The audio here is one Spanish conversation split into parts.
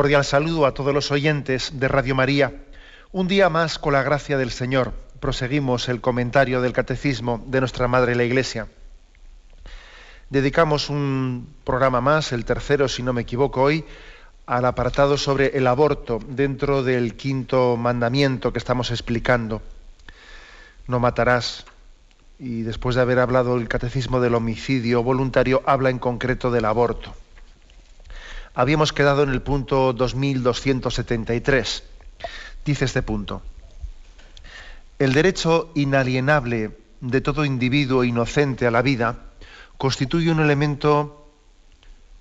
Cordial saludo a todos los oyentes de Radio María. Un día más, con la gracia del Señor, proseguimos el comentario del Catecismo de nuestra Madre la Iglesia. Dedicamos un programa más, el tercero, si no me equivoco, hoy, al apartado sobre el aborto dentro del quinto mandamiento que estamos explicando. No matarás. Y después de haber hablado el catecismo del homicidio voluntario, habla en concreto del aborto habíamos quedado en el punto 2273. Dice este punto. El derecho inalienable de todo individuo inocente a la vida constituye un elemento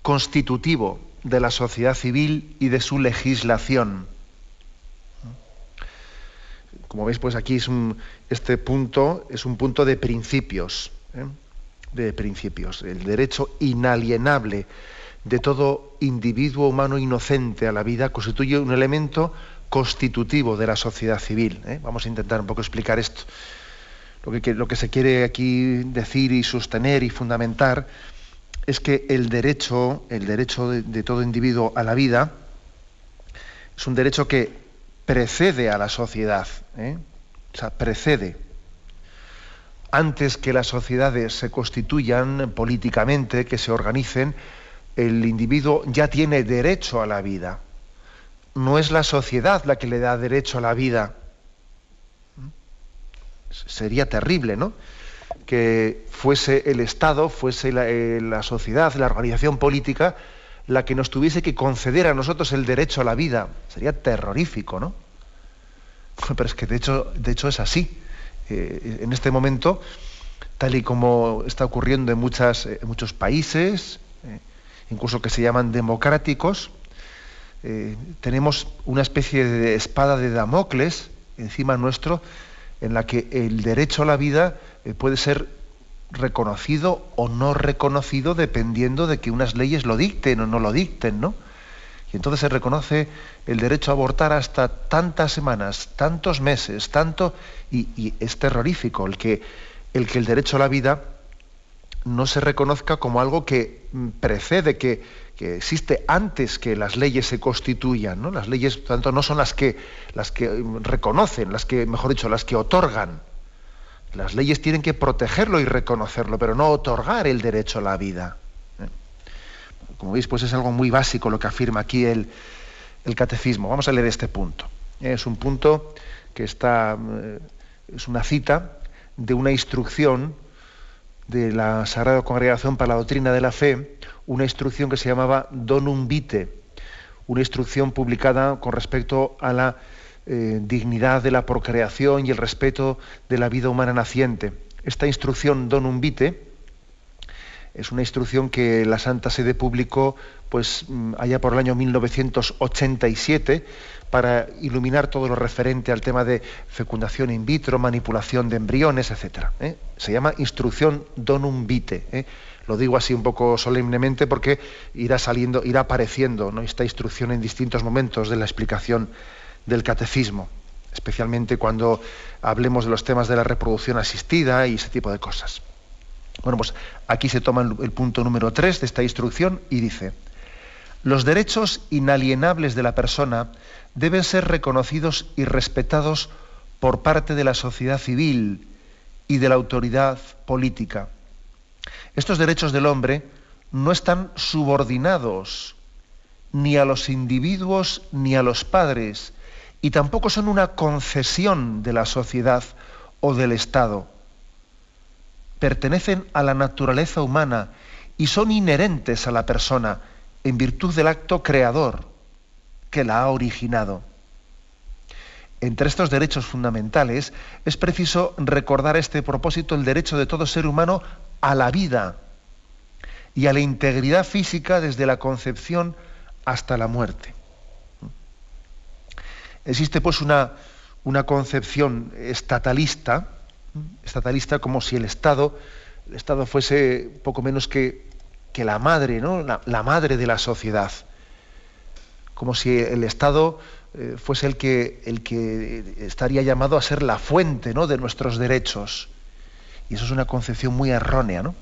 constitutivo de la sociedad civil y de su legislación. Como veis, pues aquí este punto es un punto de principios, ¿eh? de principios. El derecho inalienable de todo individuo humano inocente a la vida constituye un elemento constitutivo de la sociedad civil. ¿eh? Vamos a intentar un poco explicar esto. Lo que, se quiere aquí decir y sostener y fundamentar es que el derecho, el derecho de, todo individuo a la vida, es un derecho que precede a la sociedad, ¿eh? o sea, precede. Antes que las sociedades se constituyan políticamente, que se organicen, el individuo ya tiene derecho a la vida. No es la sociedad la que le da derecho a la vida. Sería terrible, ¿no? Que fuese el Estado, fuese la, eh, sociedad, la organización política, la que nos tuviese que conceder a nosotros el derecho a la vida. Sería terrorífico, ¿no? Pero es que de hecho, de hecho es así. Eh, en este momento, tal y como está ocurriendo en, en muchos países, incluso que se llaman democráticos, eh, tenemos una especie de espada de Damocles encima nuestro, en la que el derecho a la vida eh, puede ser reconocido o no reconocido dependiendo de que unas leyes lo dicten o no lo dicten, ¿no? Y entonces se reconoce el derecho a abortar hasta tantas semanas, tantos meses, tanto, y, es terrorífico el que el derecho a la vida no se reconozca como algo que precede, que, existe antes que las leyes se constituyan. ¿no? Las leyes, tanto, no son las que, las que reconocen, las que, mejor dicho, las que otorgan. Las leyes tienen que protegerlo y reconocerlo, pero no otorgar el derecho a la vida. ¿eh? Como veis, pues es algo muy básico lo que afirma aquí el, el catecismo. Vamos a leer este punto. Es un punto que está, eh, es una cita de una instrucción de la Sagrada Congregación para la Doctrina de la Fe una instrucción que se llamaba Donum Vitae, una instrucción publicada con respecto a la eh, dignidad de la procreación y el respeto de la vida humana naciente. Esta instrucción Donum Vitae es una instrucción que la Santa Sede publicó pues mm, allá por el año 1987 para iluminar todo lo referente al tema de fecundación in vitro, manipulación de embriones, etc. ¿eh? Se llama instrucción donum vitae. ¿eh? Lo digo así un poco solemnemente porque irá saliendo, irá apareciendo ¿no? esta instrucción en distintos momentos de la explicación del catecismo, especialmente cuando hablemos de los temas de la reproducción asistida y ese tipo de cosas. Bueno, pues aquí se toma el, punto número 3 de esta instrucción y dice, los derechos inalienables de la persona deben ser reconocidos y respetados por parte de la sociedad civil y de la autoridad política. Estos derechos del hombre no están subordinados ni a los individuos ni a los padres y tampoco son una concesión de la sociedad o del Estado pertenecen a la naturaleza humana y son inherentes a la persona en virtud del acto creador que la ha originado. Entre estos derechos fundamentales es preciso recordar este propósito el derecho de todo ser humano a la vida y a la integridad física desde la concepción hasta la muerte. Existe pues una, una concepción estatalista, estatalista como si el Estado, el Estado fuese poco menos que, que la madre, ¿no? La, madre de la sociedad. Como si el Estado eh, fuese el que, el que estaría llamado a ser la fuente ¿no? de nuestros derechos. Y eso es una concepción muy errónea, ¿no?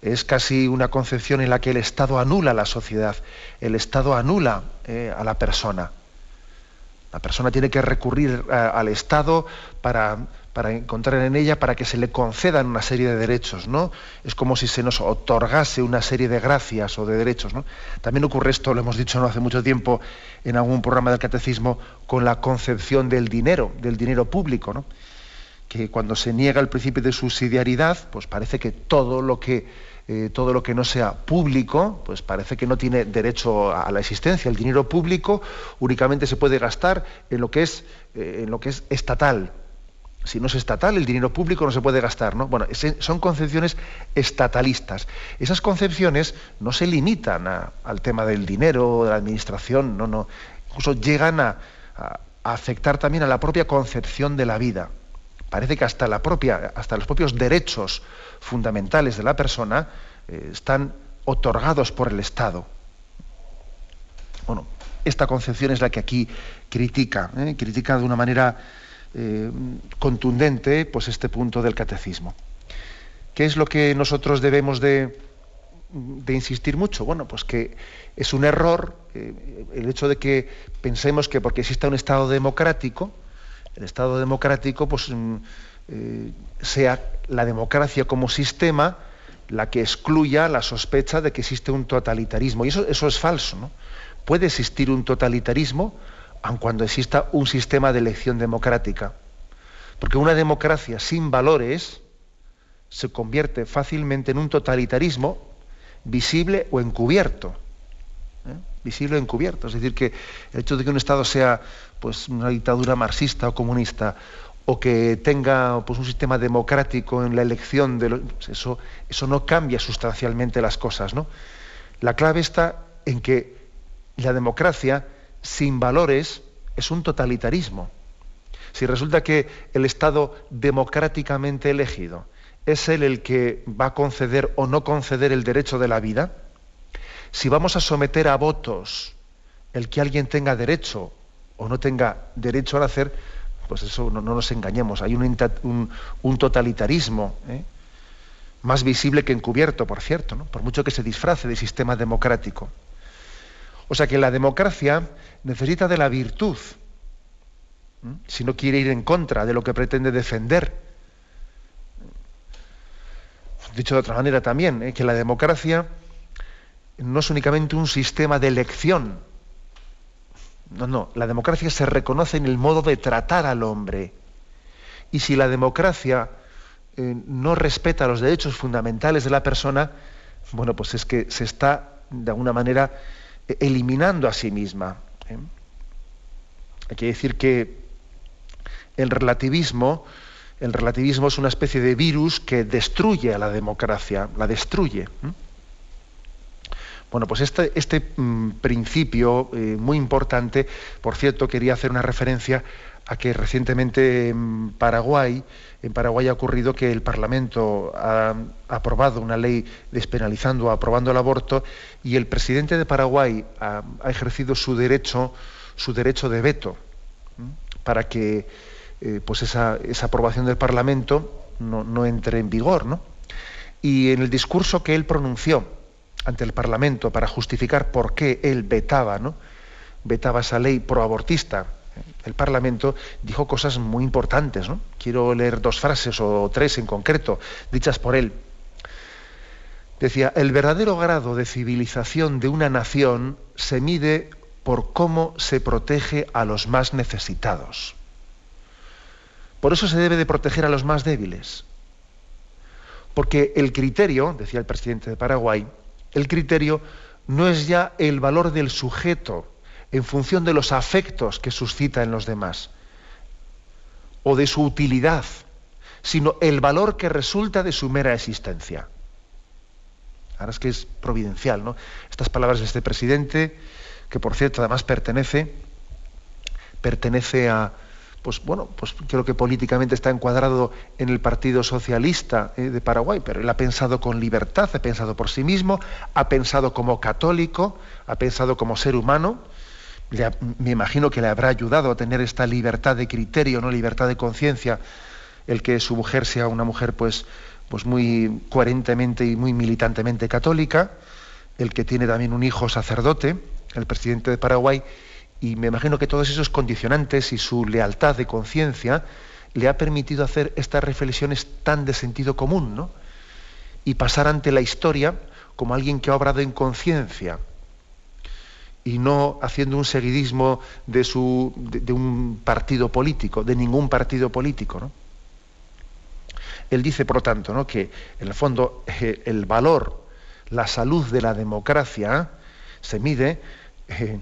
Es casi una concepción en la que el Estado anula la sociedad, el Estado anula eh, a la persona. La persona tiene que recurrir eh, al Estado para, para, encontrar en ella, para que se le concedan una serie de derechos, ¿no? Es como si se nos otorgase una serie de gracias o de derechos, ¿no? También ocurre esto, lo hemos dicho no hace mucho tiempo en algún programa del catecismo, con la concepción del dinero, del dinero público, ¿no? Que cuando se niega el principio de subsidiariedad, pues parece que todo lo que eh, todo lo que no sea público, pues parece que no tiene derecho a, la existencia. El dinero público únicamente se puede gastar en lo que es, eh, en lo que es estatal. Si no es estatal, el dinero público no se puede gastar. ¿no? Bueno, son concepciones estatalistas. Esas concepciones no se limitan al tema del dinero, de la administración, no, no. Incluso llegan a, afectar también a la propia concepción de la vida. Parece que hasta, la propia, hasta los propios derechos fundamentales de la persona eh, están otorgados por el Estado. Bueno, esta concepción es la que aquí critica, ¿eh? critica de una manera eh, contundente pues este punto del catecismo. ¿Qué es lo que nosotros debemos de, insistir mucho? Bueno, pues que es un error el hecho de que pensemos que porque exista un Estado democrático, el Estado democrático pues, mm, eh, sea la democracia como sistema la que excluya la sospecha de que existe un totalitarismo. Y eso, eso es falso. ¿no? Puede existir un totalitarismo aun cuando exista un sistema de elección democrática. Porque una democracia sin valores se convierte fácilmente en un totalitarismo visible o encubierto. ¿eh? Visible o encubierto. Es decir, que el hecho de que un Estado sea pues, una dictadura marxista o comunista o que tenga pues, un sistema democrático en la elección de pues, eso, eso no cambia sustancialmente las cosas, ¿no? La clave está en que la democracia sin valores es un totalitarismo. Si resulta que el Estado democráticamente elegido es él el que va a conceder o no conceder el derecho de la vida, si vamos a someter a votos el que alguien tenga derecho o no tenga derecho a nacer, pues eso no, nos engañemos, hay un, totalitarismo ¿eh? más visible que encubierto, por cierto, por mucho que se disfrace de sistema democrático. O sea que la democracia necesita de la virtud, si no quiere ir en contra de lo que pretende defender. Dicho de otra manera también, ¿eh? que la democracia no es únicamente un sistema de elección, no, no, la democracia se reconoce en el modo de tratar al hombre. Y si la democracia eh, no respeta los derechos fundamentales de la persona, bueno, pues es que se está de alguna manera eliminando a sí misma. ¿eh? Hay que decir que el relativismo, el relativismo es una especie de virus que destruye a la democracia, la destruye. Bueno, pues este, este mm, principio eh, muy importante, por cierto, quería hacer una referencia a que recientemente en Paraguay, en Paraguay ha ocurrido que el Parlamento ha, aprobado una ley despenalizando, aprobando el aborto, y el presidente de Paraguay ha, ejercido su derecho, su derecho de veto, para que eh, pues esa, aprobación del Parlamento no, no entre en vigor, ¿no? Y en el discurso que él pronunció, ante el Parlamento para justificar por qué él vetaba, ¿no? vetaba esa ley proabortista. El Parlamento dijo cosas muy importantes. ¿no? Quiero leer dos frases o tres en concreto, dichas por él. Decía, el verdadero grado de civilización de una nación se mide por cómo se protege a los más necesitados. Por eso se debe de proteger a los más débiles. Porque el criterio, decía el presidente de Paraguay, el criterio no es ya el valor del sujeto en función de los afectos que suscita en los demás o de su utilidad, sino el valor que resulta de su mera existencia. Ahora es que es providencial, ¿no? Estas palabras de este presidente, que por cierto además pertenece, pertenece a, pues bueno, pues creo que políticamente está encuadrado en el Partido Socialista eh, de Paraguay, pero él ha pensado con libertad, ha pensado por sí mismo, ha pensado como católico, ha pensado como ser humano. me imagino que le habrá ayudado a tener esta libertad de criterio, no libertad de conciencia, el que su mujer sea una mujer pues, pues muy coherentemente y muy militantemente católica, el que tiene también un hijo sacerdote, el presidente de Paraguay, y me imagino que todos esos condicionantes y su lealtad de conciencia le ha permitido hacer estas reflexiones tan de sentido común, ¿no? Y pasar ante la historia como alguien que ha obrado en conciencia y no haciendo un seguidismo de, su, de, un partido político, de ningún partido político. ¿no? Él dice, por lo tanto, ¿no? que en el fondo eh, el valor, la salud de la democracia se mide eh,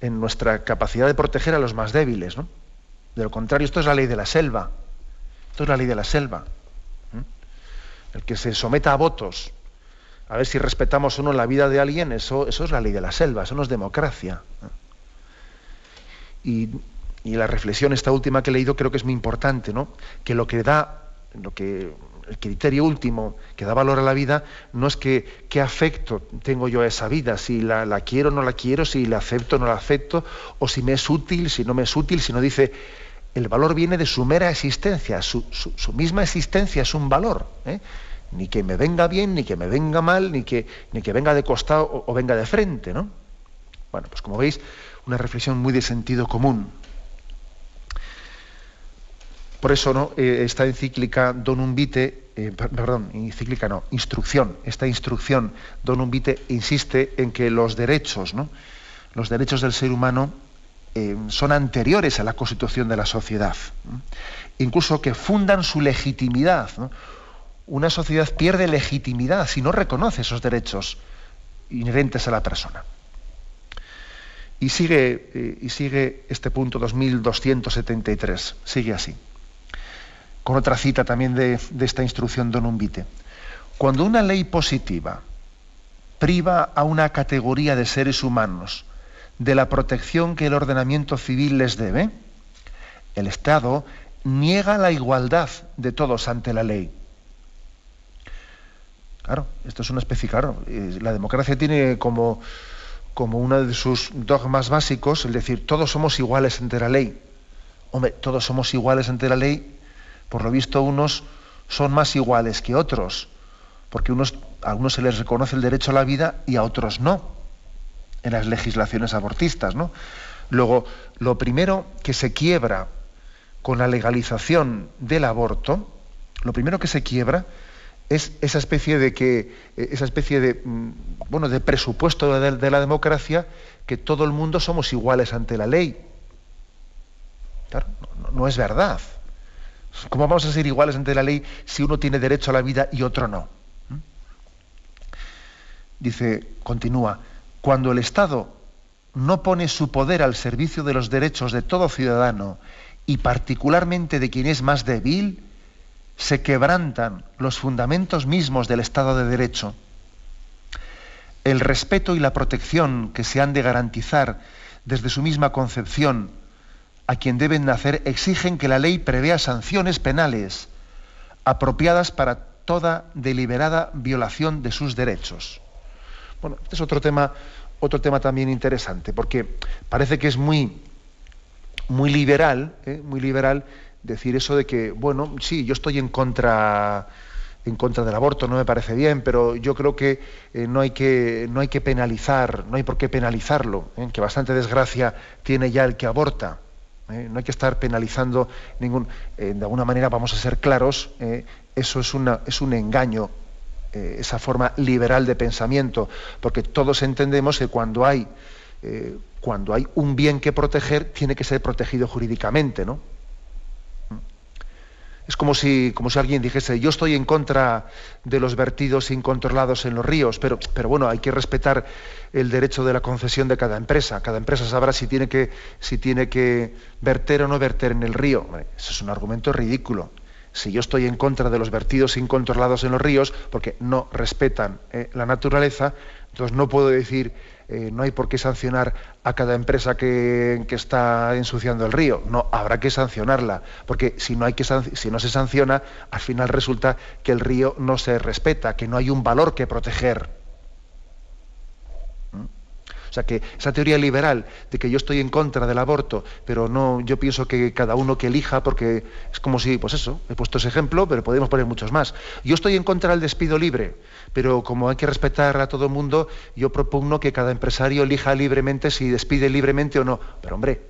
en nuestra capacidad de proteger a los más débiles. ¿no? De lo contrario, esto es la ley de la selva. Esto es la ley de la selva. El que se someta a votos, a ver si respetamos o no la vida de alguien, eso, eso es la ley de la selva, eso no es democracia. Y, y, la reflexión, esta última que he leído, creo que es muy importante, ¿no? Que lo que da, lo que el criterio último que da valor a la vida no es que qué afecto tengo yo a esa vida, si la, quiero o no la quiero, si la acepto o no la acepto, o si me es útil, si no me es útil, sino dice, el valor viene de su mera existencia, su, misma existencia es un valor. ¿eh? Ni que me venga bien, ni que me venga mal, ni que, ni que venga de costado o, o venga de frente. ¿no? Bueno, pues como veis, una reflexión muy de sentido común. Por eso ¿no? Eh, esta encíclica Donum Vitae, eh, perdón, encíclica no, instrucción, esta instrucción Donum Vitae insiste en que los derechos, los derechos del ser humano eh, son anteriores a la constitución de la sociedad, incluso que fundan su legitimidad. Una sociedad pierde legitimidad si no reconoce esos derechos inherentes a la persona. Y sigue, y sigue este punto 2273, sigue así con otra cita también de, esta instrucción Donum Vitae. Cuando una ley positiva priva a una categoría de seres humanos de la protección que el ordenamiento civil les debe, el Estado niega la igualdad de todos ante la ley. Claro, esto es una especie, claro, eh, la democracia tiene como, como uno de sus dogmas básicos el decir, todos somos iguales ante la ley. Hombre, todos somos iguales ante la ley por lo visto unos son más iguales que otros, porque unos, a algunos se les reconoce el derecho a la vida y a otros no, en las legislaciones abortistas. ¿no? Luego, lo primero que se quiebra con la legalización del aborto, lo primero que se quiebra es esa especie de que esa especie de mm, bueno de presupuesto de, la democracia que todo el mundo somos iguales ante la ley. Claro, no es verdad. ¿Cómo vamos a ser iguales ante la ley si uno tiene derecho a la vida y otro no? ¿Mm? Dice, continúa, cuando el Estado no pone su poder al servicio de los derechos de todo ciudadano y particularmente de quien es más débil, se quebrantan los fundamentos mismos del Estado de Derecho. El respeto y la protección que se han de garantizar desde su misma concepción a quien deben nacer exigen que la ley prevea sanciones penales apropiadas para toda deliberada violación de sus derechos. Bueno, este es otro tema, otro tema también interesante, porque parece que es muy, muy liberal, ¿eh? muy liberal decir eso de que, bueno, sí, yo estoy en contra en contra del aborto, no me parece bien, pero yo creo que, eh, no, hay que no hay que penalizar, no hay por qué penalizarlo, ¿eh? que bastante desgracia tiene ya el que aborta. ¿Eh? no hay que estar penalizando ningún. Eh, de alguna manera, vamos a ser claros, eh, eso es, una, es un engaño, esa forma liberal de pensamiento, porque todos entendemos que cuando hay, cuando hay un bien que proteger, tiene que ser protegido jurídicamente, ¿no? Es como si, como si alguien dijese, yo estoy en contra de los vertidos incontrolados en los ríos, pero, pero bueno, hay que respetar el derecho de la concesión de cada empresa. Cada empresa sabrá si tiene que, si tiene que verter o no verter en el río. Eso es un argumento ridículo. si yo estoy en contra de los vertidos incontrolados en los ríos, porque no respetan eh, la naturaleza, entonces no puedo decir, eh, no hay por qué sancionar a cada empresa que, está ensuciando el río. No, habrá que sancionarla, porque si no, hay que, si no se sanciona, al final resulta que el río no se respeta, que no hay un valor que proteger. O sea que esa teoría liberal de que yo estoy en contra del aborto, pero no, yo pienso que cada uno que elija, porque es como si, pues eso, he puesto ese ejemplo, pero podemos poner muchos más. Yo estoy en contra del despido libre, pero como hay que respetar a todo el mundo, yo propongo que cada empresario elija libremente si despide libremente o no. Pero hombre,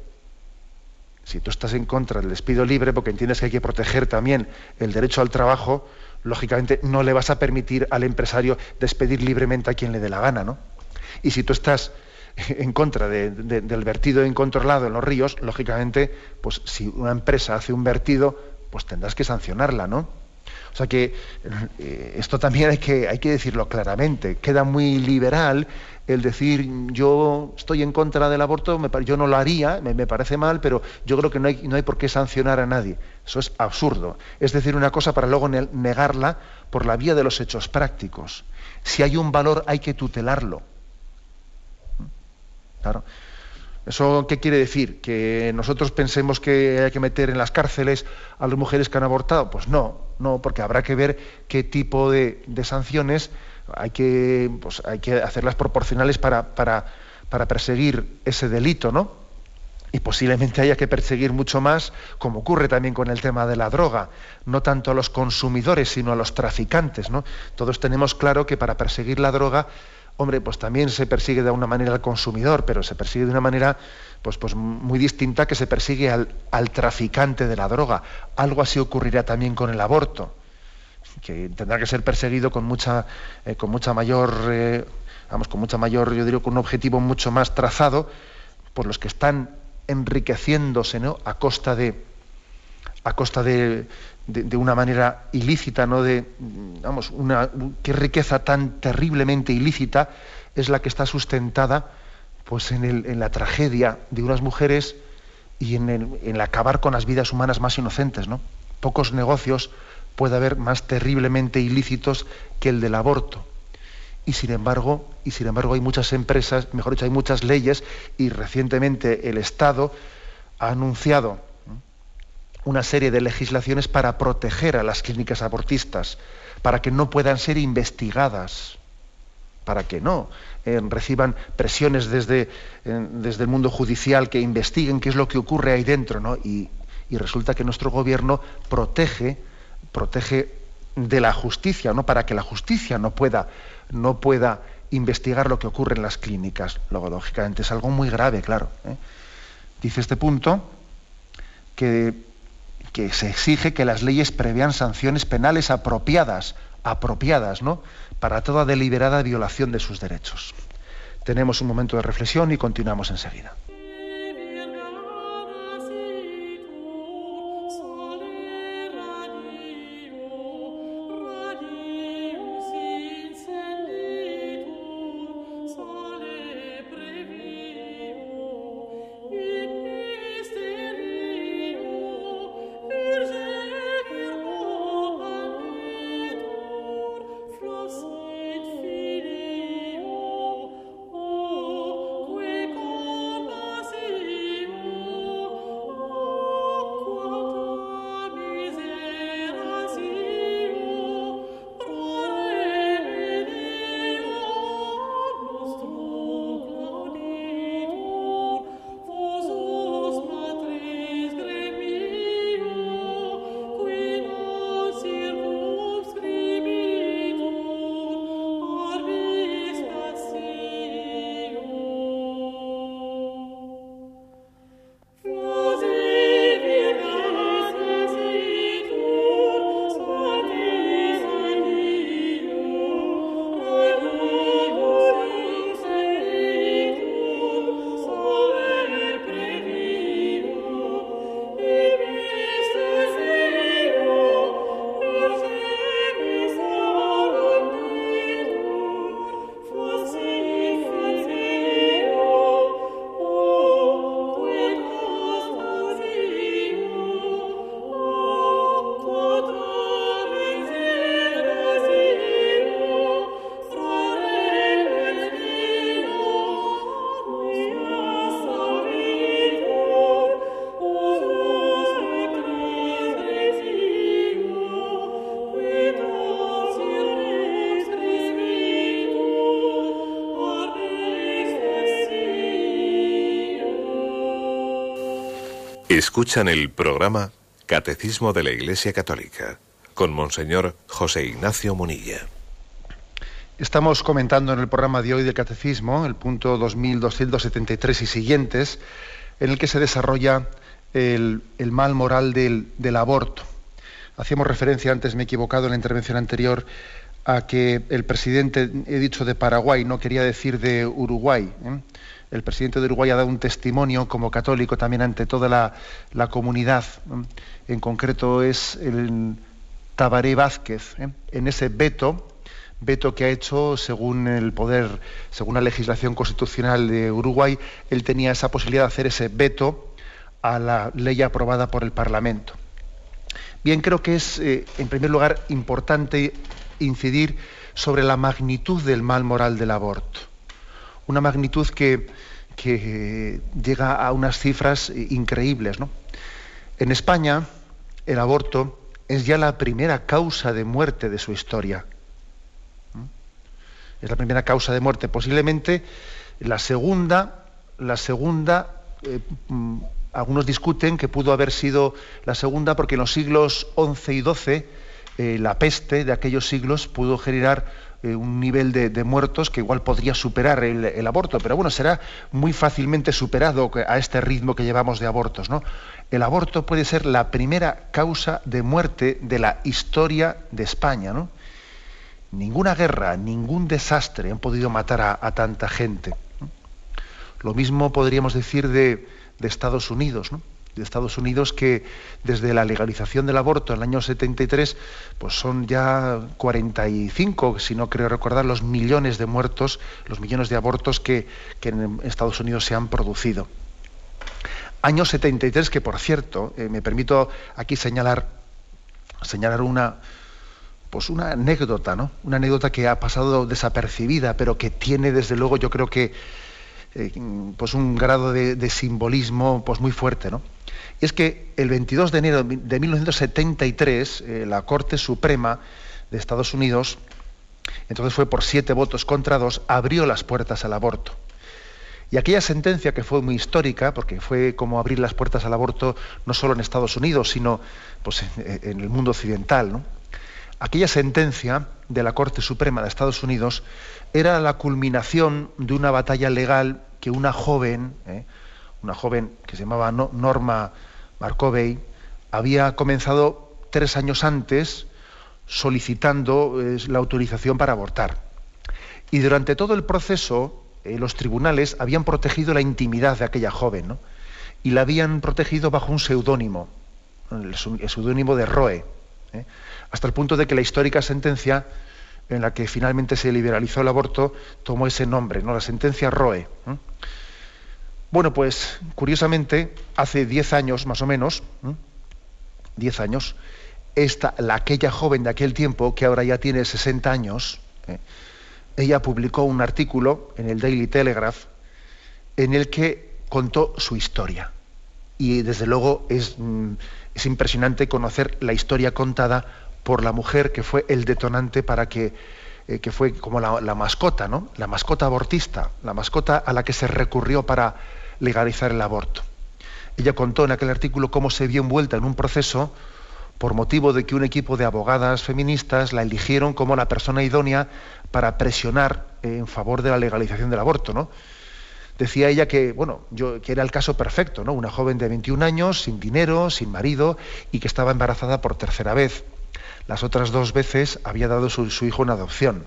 si tú estás en contra del despido libre, porque entiendes que hay que proteger también el derecho al trabajo, lógicamente no le vas a permitir al empresario despedir libremente a quien le dé la gana, ¿no? Y si tú estás en contra del vertido incontrolado en los ríos, lógicamente, pues si una empresa hace un vertido, pues tendrás que sancionarla, ¿no? O sea que eh, esto también hay que, hay que decirlo claramente. Queda muy liberal el decir yo estoy en contra del aborto, yo no lo haría, me, parece mal, pero yo creo que no hay, no hay por qué sancionar a nadie. Eso es absurdo. Es decir una cosa para luego negarla por la vía de los hechos prácticos. Si hay un valor hay que tutelarlo. Claro. ¿Eso qué quiere decir? ¿Que nosotros pensemos que hay que meter en las cárceles a las mujeres que han abortado? Pues no, no, porque habrá que ver qué tipo de, sanciones hay que, pues hay que hacerlas proporcionales para, para, para perseguir ese delito, ¿no? Y posiblemente haya que perseguir mucho más, como ocurre también con el tema de la droga, no tanto a los consumidores, sino a los traficantes, ¿no? Todos tenemos claro que para perseguir la droga hombre, pues también se persigue de una manera al consumidor, pero se persigue de una manera pues, pues muy distinta que se persigue al, traficante de la droga. Algo así ocurrirá también con el aborto, que tendrá que ser perseguido con mucha, eh, con mucha mayor, eh, vamos, con mucha mayor, yo diría, con un objetivo mucho más trazado por los que están enriqueciéndose a costa de a costa de, de, una manera ilícita, ¿no? De, vamos, una, qué riqueza tan terriblemente ilícita es la que está sustentada pues en, la tragedia de unas mujeres y en el, acabar con las vidas humanas más inocentes, ¿no? Pocos negocios puede haber más terriblemente ilícitos que el del aborto. Y sin embargo, y sin embargo hay muchas empresas, mejor dicho, hay muchas leyes y recientemente el Estado ha anunciado una serie de legislaciones para proteger a las clínicas abortistas, para que no puedan ser investigadas, para que no eh, reciban presiones desde, eh, desde, el mundo judicial que investiguen qué es lo que ocurre ahí dentro, ¿no? Y, resulta que nuestro gobierno protege, protege de la justicia, ¿no? Para que la justicia no pueda, no pueda investigar lo que ocurre en las clínicas. Luego, lógicamente, es algo muy grave, claro. ¿eh? Dice este punto que que se exige que las leyes prevean sanciones penales apropiadas, apropiadas, ¿no? Para toda deliberada violación de sus derechos. Tenemos un momento de reflexión y continuamos enseguida. Escuchan el programa Catecismo de la Iglesia Católica con Monseñor José Ignacio Munilla. Estamos comentando en el programa de hoy del Catecismo, el punto 2273 y siguientes, en el que se desarrolla el, mal moral del, aborto. Hacíamos referencia, antes me he equivocado en la intervención anterior, a que el presidente, he dicho de Paraguay, no quería decir de Uruguay. ¿eh? El presidente de Uruguay ha dado un testimonio como católico también ante toda la, comunidad. En concreto es el Tabaré Vázquez, ¿eh? en ese veto veto que ha hecho según el poder, según la legislación constitucional de Uruguay, él tenía esa posibilidad de hacer ese veto a la ley aprobada por el Parlamento. Bien, creo que es, eh, en primer lugar, importante incidir sobre la magnitud del mal moral del aborto. Una magnitud que, que llega a unas cifras increíbles. ¿no? En España, el aborto es ya la primera causa de muerte de su historia. Es la primera causa de muerte. Posiblemente la segunda, la segunda eh, algunos discuten que pudo haber sido la segunda porque en los siglos XI y XII eh, la peste de aquellos siglos pudo generar eh, un nivel de, muertos que igual podría superar el, aborto, pero bueno, será muy fácilmente superado a este ritmo que llevamos de abortos. ¿no? El aborto puede ser la primera causa de muerte de la historia de España. ¿no? Ninguna guerra, ningún desastre han podido matar a, tanta gente. Lo mismo podríamos decir de, Estados Unidos. De Estados Unidos que desde la legalización del aborto en el año 73 pues son ya 45, si no creo recordar, los millones de muertos, los millones de abortos que, en Estados Unidos se han producido. Año 73 que, por cierto, eh, me permito aquí señalar, señalar una, pues una anécdota, ¿no? Una anécdota que ha pasado desapercibida, pero que tiene desde luego yo creo que eh, pues un grado de, simbolismo pues muy fuerte, ¿no? Y es que el 22 de enero de 1973 eh, la Corte Suprema de Estados Unidos, entonces fue por siete votos contra dos, abrió las puertas al aborto. Y aquella sentencia que fue muy histórica, porque fue como abrir las puertas al aborto no solo en Estados Unidos, sino pues, en, en el mundo occidental, ¿no? Aquella sentencia de la Corte Suprema de Estados Unidos era la culminación de una batalla legal que una joven, ¿eh? una joven que se llamaba Norma Markovey, había comenzado tres años antes solicitando la autorización para abortar. Y durante todo el proceso, eh, los tribunales habían protegido la intimidad de aquella joven, y la habían protegido bajo un seudónimo, el seudónimo de Roe, ¿eh? hasta el punto de que la histórica sentencia en la que finalmente se liberalizó el aborto, tomó ese nombre, ¿no? la sentencia Roe. Bueno, pues curiosamente, hace 10 años más o menos, 10 años, esta, la, aquella joven de aquel tiempo, que ahora ya tiene 60 años, ¿eh? ella publicó un artículo en el Daily Telegraph en el que contó su historia. Y desde luego es, mm, es impresionante conocer la historia contada por la mujer que fue el detonante para que, eh, que fue como la, mascota, ¿no? La mascota abortista, la mascota a la que se recurrió para legalizar el aborto. Ella contó en aquel artículo cómo se vio envuelta en un proceso por motivo de que un equipo de abogadas feministas la eligieron como la persona idónea para presionar en favor de la legalización del aborto. Decía ella que, bueno, yo, que era el caso perfecto, ¿no? Una joven de 21 años, sin dinero, sin marido y que estaba embarazada por tercera vez. Las otras dos veces había dado su, hijo en adopción.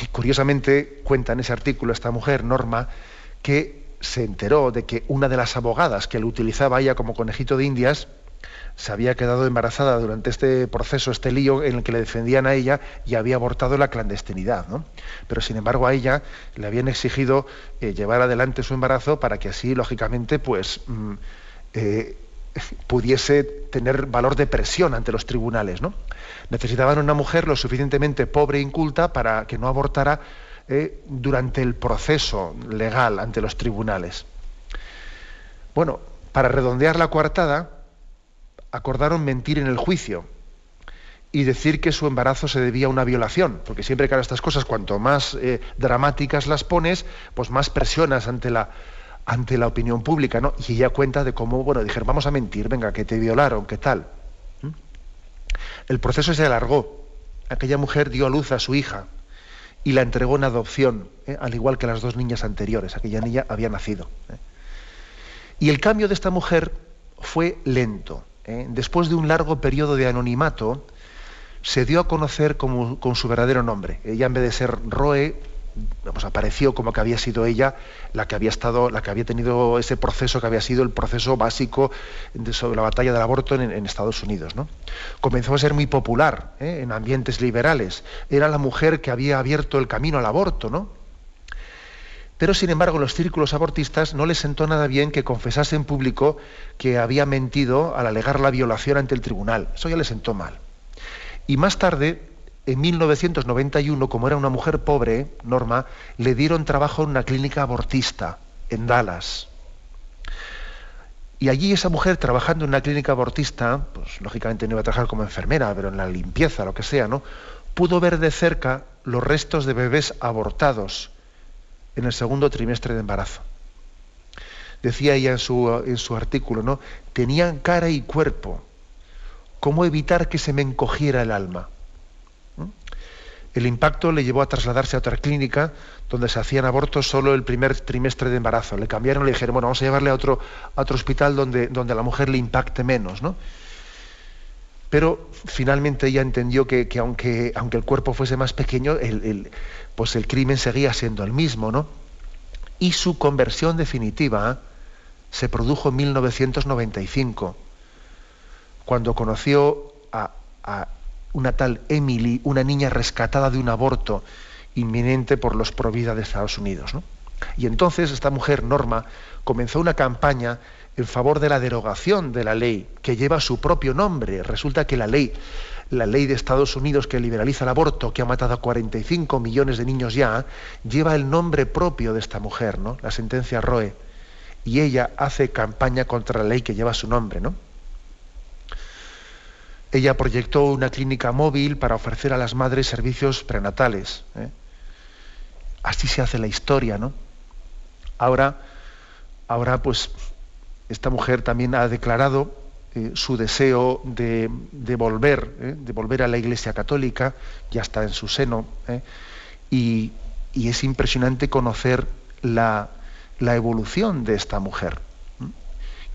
Y curiosamente cuenta en ese artículo esta mujer, Norma, que se enteró de que una de las abogadas que lo utilizaba ella como conejito de indias se había quedado embarazada durante este proceso, este lío en el que le defendían a ella y había abortado la clandestinidad. ¿no? Pero sin embargo a ella le habían exigido eh, llevar adelante su embarazo para que así, lógicamente, pues mm, eh, pudiese tener valor de presión ante los tribunales. ¿no? Necesitaban una mujer lo suficientemente pobre e inculta para que no abortara eh, durante el proceso legal ante los tribunales. Bueno, para redondear la coartada, acordaron mentir en el juicio y decir que su embarazo se debía a una violación, porque siempre que hagas estas cosas, cuanto más eh, dramáticas las pones, pues más presionas ante la, ante la opinión pública, ¿no? Y ella cuenta de cómo, bueno, dijeron, vamos a mentir, venga, que te violaron, ¿qué tal? ¿Mm? El proceso se alargó. Aquella mujer dio a luz a su hija y la entregó en adopción, ¿eh? al igual que las dos niñas anteriores. Aquella niña había nacido. ¿eh? Y el cambio de esta mujer fue lento. ¿eh? Después de un largo periodo de anonimato, se dio a conocer como, con su verdadero nombre. Ella, en vez de ser Roe, apareció como que había sido ella la que había estado, la que había tenido ese proceso que había sido el proceso básico sobre la batalla del aborto en, Estados Unidos. ¿no? Comenzó a ser muy popular ¿eh? en ambientes liberales. Era la mujer que había abierto el camino al aborto, ¿no? Pero sin embargo, los círculos abortistas no les sentó nada bien que confesase en público que había mentido al alegar la violación ante el tribunal. Eso ya le sentó mal. Y más tarde en 1991, como era una mujer pobre, Norma, le dieron trabajo en una clínica abortista en Dallas. Y allí esa mujer trabajando en una clínica abortista, pues lógicamente no iba a trabajar como enfermera, pero en la limpieza, lo que sea, ¿no? Pudo ver de cerca los restos de bebés abortados en el segundo trimestre de embarazo. Decía ella en su, en su artículo, ¿no? Tenían cara y cuerpo. ¿Cómo evitar que se me encogiera el alma? El impacto le llevó a trasladarse a otra clínica donde se hacían abortos solo el primer trimestre de embarazo. Le cambiaron, le dijeron, bueno, vamos a llevarle a otro, hospital donde, donde a la mujer le impacte menos, ¿no? Pero finalmente ella entendió que, aunque, aunque, el cuerpo fuese más pequeño, el, pues el crimen seguía siendo el mismo, ¿no? Y su conversión definitiva se produjo en 1995, cuando conoció a una tal Emily, una niña rescatada de un aborto inminente por los Provida de Estados Unidos. Y entonces esta mujer, Norma, comenzó una campaña en favor de la derogación de la ley que lleva su propio nombre. Resulta que la ley, la ley de Estados Unidos que liberaliza el aborto, que ha matado a 45 millones de niños ya, lleva el nombre propio de esta mujer, ¿no? La sentencia Roe. Y ella hace campaña contra la ley que lleva su nombre, ¿no? Ella proyectó una clínica móvil para ofrecer a las madres servicios prenatales. ¿eh? Así se hace la historia, ¿no? Ahora, ahora pues, esta mujer también ha declarado eh, su deseo de, volver, ¿eh? de volver a la Iglesia Católica, ya está en su seno, y, y, es impresionante conocer la, la evolución de esta mujer.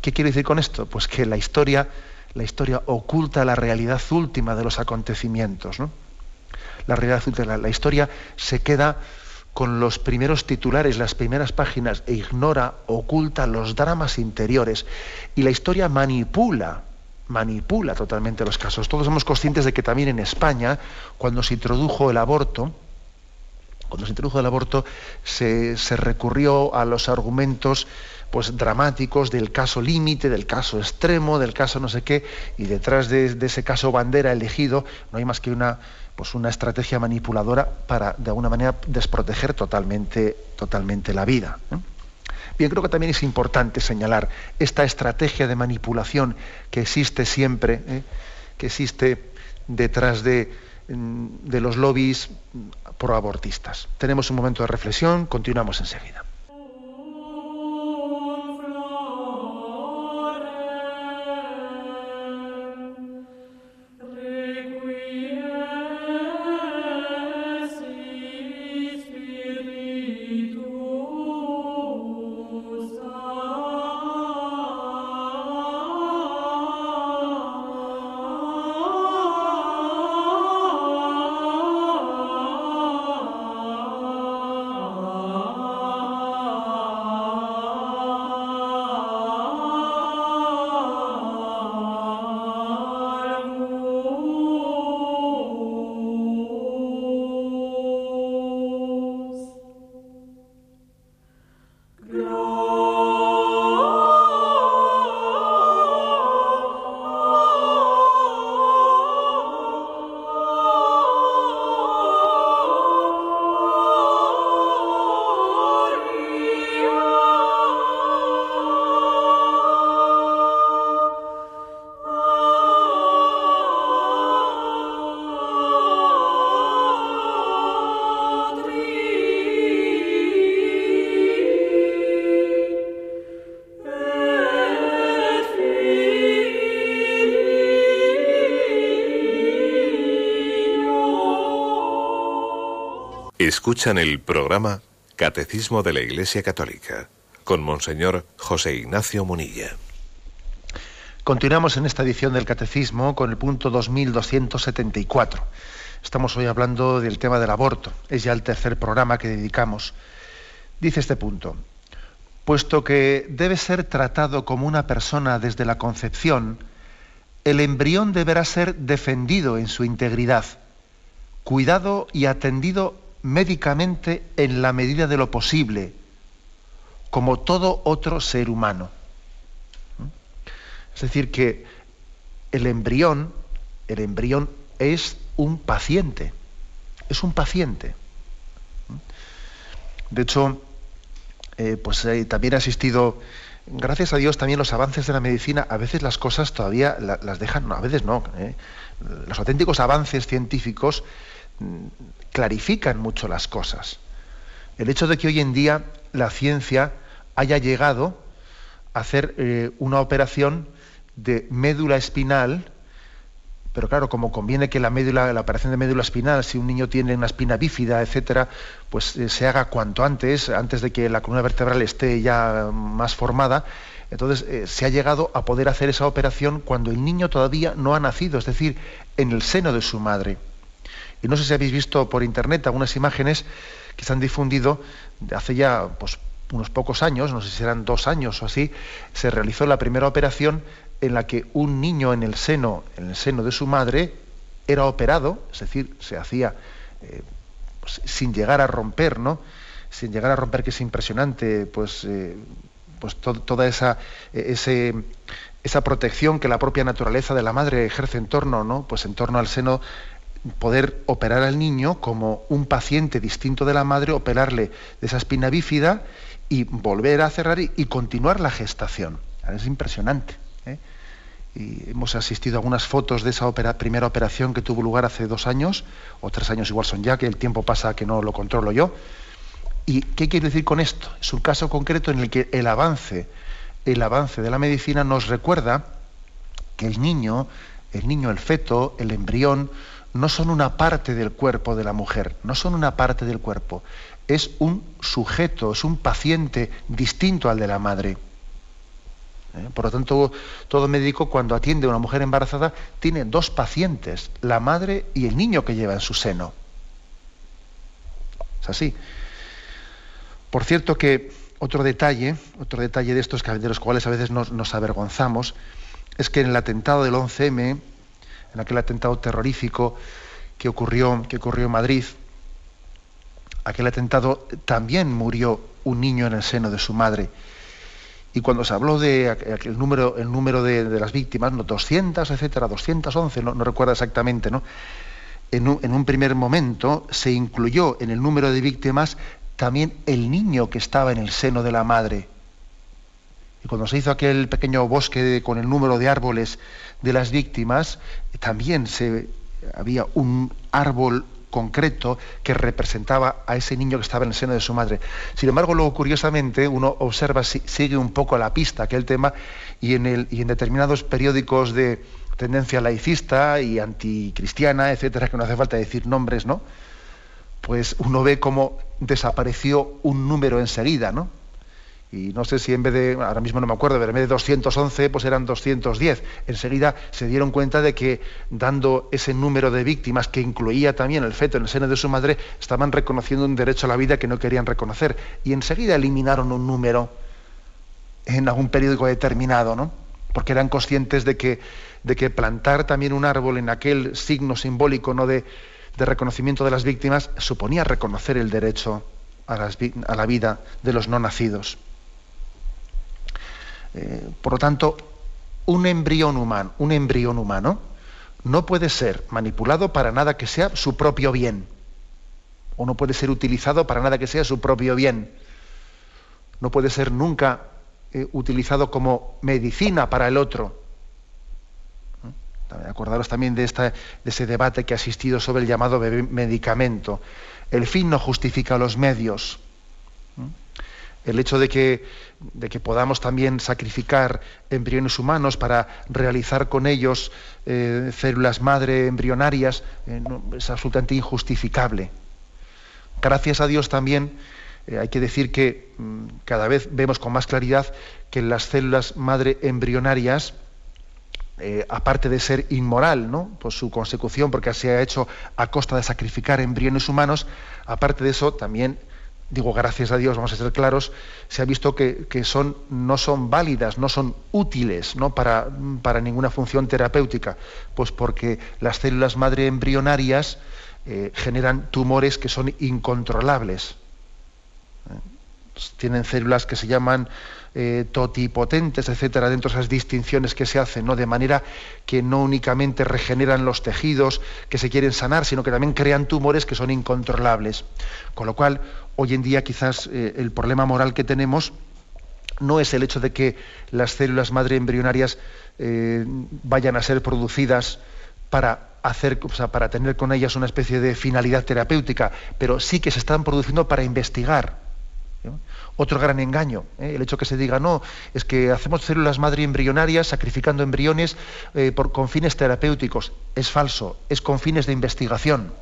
¿Qué quiere decir con esto? Pues que la historia la historia oculta la realidad última de los acontecimientos. La realidad última, la historia se queda con los primeros titulares, las primeras páginas, e ignora, oculta los dramas interiores. Y la historia manipula, manipula totalmente los casos. Todos somos conscientes de que también en España, cuando se introdujo el aborto, cuando se introdujo el aborto, se, se recurrió a los argumentos pues dramáticos del caso límite, del caso extremo, del caso no sé qué, y detrás de, ese caso bandera elegido no hay más que una, pues una estrategia manipuladora para, de alguna manera, desproteger totalmente, totalmente la vida. Bien, creo que también es importante señalar esta estrategia de manipulación que existe siempre, ¿eh? que existe detrás de, mm, de los lobbies proabortistas. Tenemos un momento de reflexión, continuamos enseguida. Escuchan el programa Catecismo de la Iglesia Católica con Monseñor José Ignacio Munilla. Continuamos en esta edición del Catecismo con el punto 2274. Estamos hoy hablando del tema del aborto. Es ya el tercer programa que dedicamos. Dice este punto, puesto que debe ser tratado como una persona desde la concepción, el embrión deberá ser defendido en su integridad, cuidado y atendido médicamente en la medida de lo posible, como todo otro ser humano. Es decir, que el embrión, el embrión es un paciente, es un paciente. De hecho, eh, pues eh, también ha asistido gracias a Dios también los avances de la medicina, a veces las cosas todavía las dejan, a veces no. ¿eh? Los auténticos avances científicos mm, clarifican mucho las cosas. El hecho de que hoy en día la ciencia haya llegado a hacer eh, una operación de médula espinal pero claro, como conviene que la médula, la operación de médula espinal, si un niño tiene una espina bífida, etcétera, pues eh, se haga cuanto antes, antes de que la columna vertebral esté ya más formada. Entonces eh, se ha llegado a poder hacer esa operación cuando el niño todavía no ha nacido, es decir, en el seno de su madre. Y no sé si habéis visto por internet algunas imágenes que se han difundido hace ya pues, unos pocos años, no sé si serán dos años o así, se realizó la primera operación en la que un niño en el seno, en el seno de su madre, era operado, es decir, se hacía eh, pues, sin llegar a romper, ¿no? Sin llegar a romper, que es impresionante, pues, eh, pues toda esa, ese, esa protección que la propia naturaleza de la madre ejerce en torno, ¿no? Pues en torno al seno, poder operar al niño como un paciente distinto de la madre, operarle de esa espina bífida y volver a cerrar y, continuar la gestación. Es impresionante. ¿eh? y hemos asistido a algunas fotos de esa primera operación que tuvo lugar hace dos años, o tres años igual son ya, que el tiempo pasa que no lo controlo yo. ¿Y qué quiero decir con esto? Es un caso concreto en el que el avance, el avance de la medicina nos recuerda que el niño, el niño, el feto, el embrión, no son una parte del cuerpo de la mujer, no son una parte del cuerpo, es un sujeto, es un paciente distinto al de la madre. ¿eh? Por lo tanto, todo médico cuando atiende a una mujer embarazada tiene dos pacientes, la madre y el niño que lleva en su seno. Es así. Por cierto que otro detalle, otro detalle de estos de los cuales a veces nos, avergonzamos, es que en el atentado del 11M, en aquel atentado terrorífico que ocurrió, que ocurrió en Madrid, aquel atentado también murió un niño en el seno de su madre. Y cuando se habló de el número, el número de, las víctimas, ¿no? 200, etcétera, 211, no, no recuerdo exactamente, ¿no? En un, en un, primer momento se incluyó en el número de víctimas también el niño que estaba en el seno de la madre. Y cuando se hizo aquel pequeño bosque con el número de árboles de las víctimas, también se, había un árbol concreto que representaba a ese niño que estaba en el seno de su madre. Sin embargo, luego curiosamente uno observa, sigue un poco la pista aquel tema y en, el, y en determinados periódicos de tendencia laicista y anticristiana, etcétera, que no hace falta decir nombres, ¿no? Pues uno ve cómo desapareció un número enseguida, ¿no? Y no sé si en vez de, ahora mismo no me acuerdo, pero en vez de 211, pues eran 210. Enseguida se dieron cuenta de que dando ese número de víctimas que incluía también el feto en el seno de su madre, estaban reconociendo un derecho a la vida que no querían reconocer. Y enseguida eliminaron un número en algún periódico determinado, ¿no? Porque eran conscientes de que, de que plantar también un árbol en aquel signo simbólico ¿no? de, reconocimiento de las víctimas suponía reconocer el derecho a la vida de los no nacidos. Eh, por lo tanto, un embrión humano, un embrión humano no puede ser manipulado para nada que sea su propio bien. O no puede ser utilizado para nada que sea su propio bien. No puede ser nunca eh, utilizado como medicina para el otro. ¿Eh? Acordaros también de, esta, de ese debate que ha asistido sobre el llamado medicamento. El fin no justifica los medios el hecho de que, de que podamos también sacrificar embriones humanos para realizar con ellos eh, células madre embrionarias eh, es absolutamente injustificable. Gracias a Dios también eh, hay que decir que mm, cada vez vemos con más claridad que las células madre embrionarias, aparte de ser inmoral, ¿no? Por su consecución, porque se ha hecho a costa de sacrificar embriones humanos, aparte de eso, también, digo, gracias a Dios, vamos a ser claros, se ha visto que, son, no son válidas, no son útiles ¿no? Para, para, ninguna función terapéutica, pues porque las células madre embrionarias eh, generan tumores que son incontrolables tienen células que se llaman eh, totipotentes, etcétera, dentro de esas distinciones que se hacen, ¿no? De manera que no únicamente regeneran los tejidos que se quieren sanar, sino que también crean tumores que son incontrolables. Con lo cual, hoy en día quizás eh, el problema moral que tenemos no es el hecho de que las células madre embrionarias eh, vayan a ser producidas para tener con ellas una especie de finalidad terapéutica, pero sí que se están produciendo para investigar otro gran engaño, ¿eh? el hecho que se diga, no, es que hacemos células madre embrionarias sacrificando embriones por, con fines terapéuticos. Es falso, es con fines de investigación.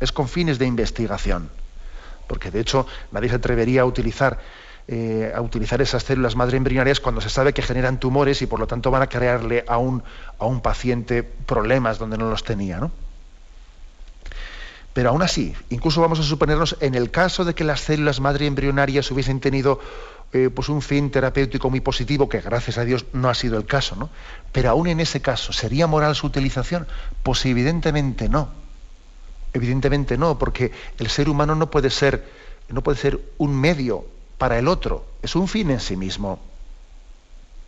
Es con fines de investigación. Porque de hecho nadie se atrevería a utilizar, eh, a utilizar esas células madre embrionarias cuando se sabe que generan tumores y por lo tanto van a crearle a un, a un paciente problemas donde no los tenía. ¿no? Pero aún así, incluso vamos a suponernos, en el caso de que las células madre embrionarias hubiesen tenido eh, pues un fin terapéutico muy positivo, que gracias a Dios no ha sido el caso, ¿no? Pero aún en ese caso, ¿sería moral su utilización? Pues evidentemente no. Evidentemente no, porque el ser humano no puede ser, no puede ser un medio para el otro, es un fin en sí mismo.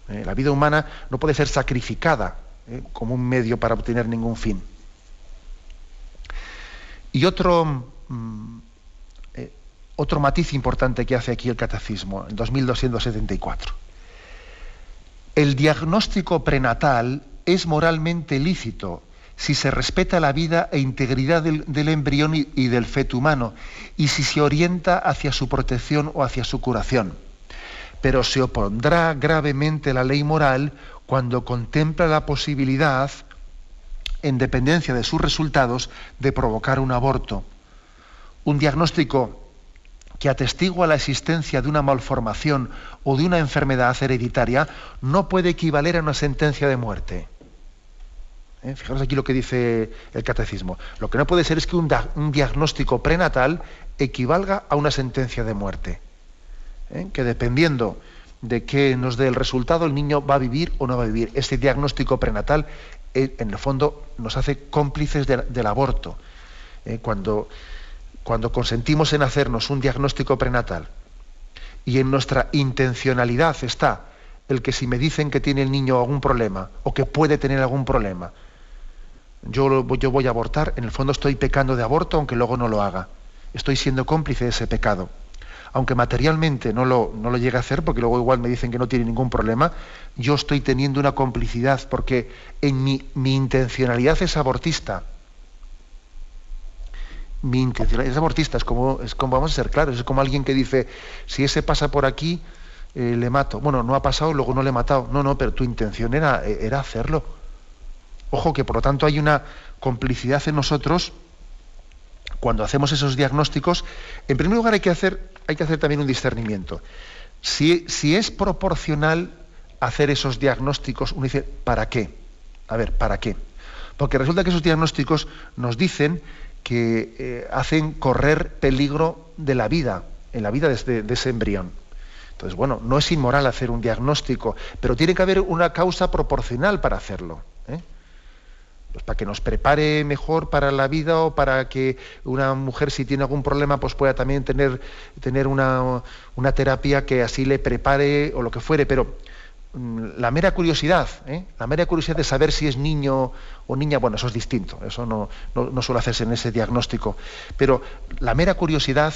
Eh, la vida humana no puede ser sacrificada eh, como un medio para obtener ningún fin. Y otro, mm, eh, otro matiz importante que hace aquí el catecismo, en 2274. El diagnóstico prenatal es moralmente lícito si se respeta la vida e integridad del, embrión y, y, del feto humano y si se orienta hacia su protección o hacia su curación. Pero se opondrá gravemente la ley moral cuando contempla la posibilidad en dependencia de sus resultados, de provocar un aborto. Un diagnóstico que atestigua la existencia de una malformación o de una enfermedad hereditaria no puede equivaler a una sentencia de muerte. ¿Eh? Fijaros aquí lo que dice el catecismo. Lo que no puede ser es que un, diagnóstico prenatal equivalga a una sentencia de muerte. ¿Eh? Que dependiendo de qué nos dé el resultado, el niño va a vivir o no va a vivir. Este diagnóstico prenatal eh, en el fondo nos hace cómplices del aborto. Eh, cuando, cuando consentimos en hacernos un diagnóstico prenatal y en nuestra intencionalidad está el que si me dicen que tiene el niño algún problema o que puede tener algún problema, yo, voy a abortar, en el fondo estoy pecando de aborto aunque luego no lo haga. Estoy siendo cómplice de ese pecado aunque materialmente no lo, llegue a hacer, porque luego igual me dicen que no tiene ningún problema, yo estoy teniendo una complicidad, porque en mi, intencionalidad es abortista. Mi intencionalidad es abortista, es como, es como, vamos a ser claros, es como alguien que dice, si ese pasa por aquí, eh, le mato. Bueno, no ha pasado, luego no le he matado. No, no, pero tu intención era, era hacerlo. Ojo que por lo tanto hay una complicidad en nosotros cuando hacemos esos diagnósticos, en primer lugar hay que hacer, hay que hacer también un discernimiento. Si, es proporcional hacer esos diagnósticos, uno dice, ¿para qué? A ver, ¿para qué? Porque resulta que esos diagnósticos nos dicen que eh, hacen correr peligro de la vida, en la vida de, de ese embrión. Entonces, bueno, no es inmoral hacer un diagnóstico, pero tiene que haber una causa proporcional para hacerlo. Pues para que nos prepare mejor para la vida o para que una mujer si tiene algún problema pues pueda también tener, tener una, terapia que así le prepare o lo que fuere, pero mm, la mera curiosidad, ¿eh? la mera curiosidad de saber si es niño o niña, bueno, eso es distinto, eso no, no, suele hacerse en ese diagnóstico, pero la mera curiosidad